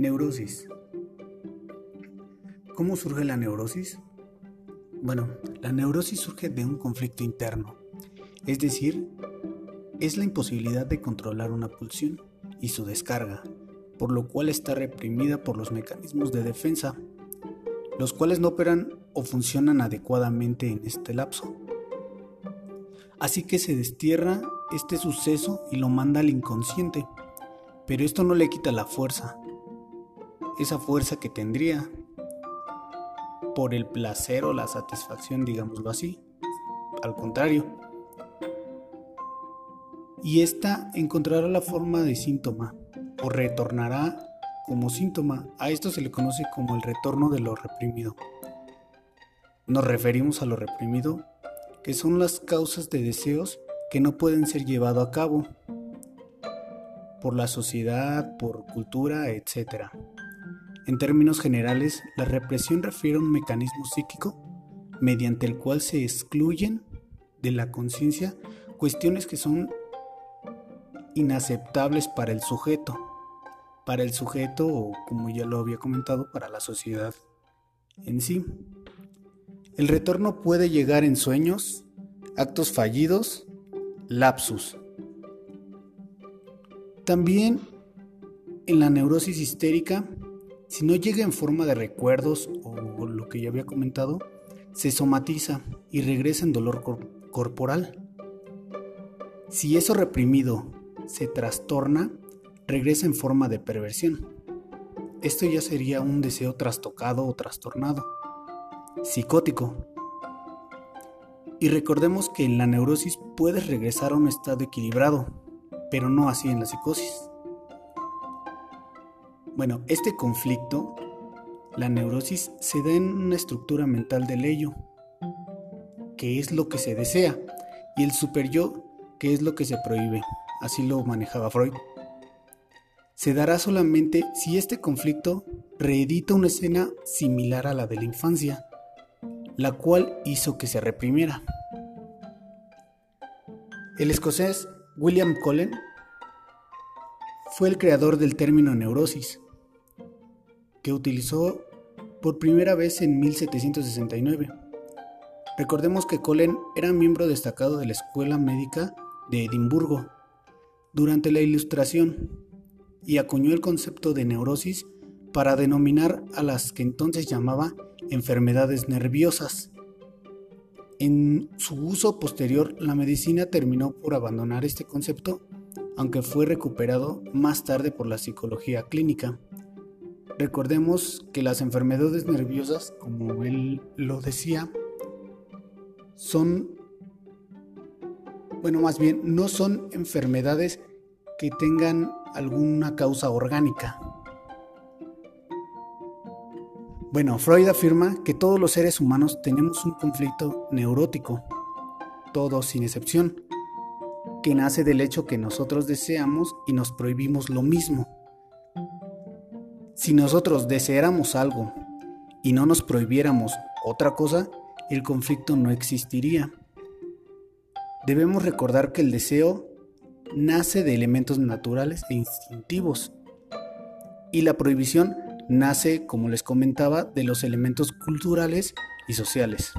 Neurosis. ¿Cómo surge la neurosis? Bueno, la neurosis surge de un conflicto interno, es decir, es la imposibilidad de controlar una pulsión y su descarga, por lo cual está reprimida por los mecanismos de defensa, los cuales no operan o funcionan adecuadamente en este lapso. Así que se destierra este suceso y lo manda al inconsciente, pero esto no le quita la fuerza, esa fuerza que tendría por el placer o la satisfacción, digámoslo así. Al contrario. Y esta encontrará la forma de síntoma o retornará como síntoma. A esto se le conoce como el retorno de lo reprimido. Nos referimos a lo reprimido, que son las causas de deseos que no pueden ser llevados a cabo por la sociedad, por cultura, etc. En términos generales, la represión refiere a un mecanismo psíquico mediante el cual se excluyen de la conciencia cuestiones que son inaceptables para el sujeto, para el sujeto o como ya lo había comentado, para la sociedad en sí. El retorno puede llegar en sueños, actos fallidos, lapsus. También en la neurosis histérica si no llega en forma de recuerdos o lo que ya había comentado, se somatiza y regresa en dolor corporal. Si eso reprimido se trastorna, regresa en forma de perversión. Esto ya sería un deseo trastocado o trastornado, psicótico. Y recordemos que en la neurosis puedes regresar a un estado equilibrado, pero no así en la psicosis. Bueno, este conflicto, la neurosis, se da en una estructura mental del ello, que es lo que se desea, y el superyo, que es lo que se prohíbe. Así lo manejaba Freud. Se dará solamente si este conflicto reedita una escena similar a la de la infancia, la cual hizo que se reprimiera. El escocés William Cullen fue el creador del término neurosis, que utilizó por primera vez en 1769. Recordemos que Cullen era miembro destacado de la Escuela Médica de Edimburgo durante la Ilustración y acuñó el concepto de neurosis para denominar a las que entonces llamaba enfermedades nerviosas. En su uso posterior, la medicina terminó por abandonar este concepto, aunque fue recuperado más tarde por la psicología clínica. Recordemos que las enfermedades nerviosas, como él lo decía, son, bueno, más bien, no son enfermedades que tengan alguna causa orgánica. Bueno, Freud afirma que todos los seres humanos tenemos un conflicto neurótico, todos sin excepción, que nace del hecho que nosotros deseamos y nos prohibimos lo mismo si nosotros deseáramos algo y no nos prohibiéramos otra cosa, el conflicto no existiría. Debemos recordar que el deseo nace de elementos naturales e instintivos y la prohibición nace, como les comentaba, de los elementos culturales y sociales.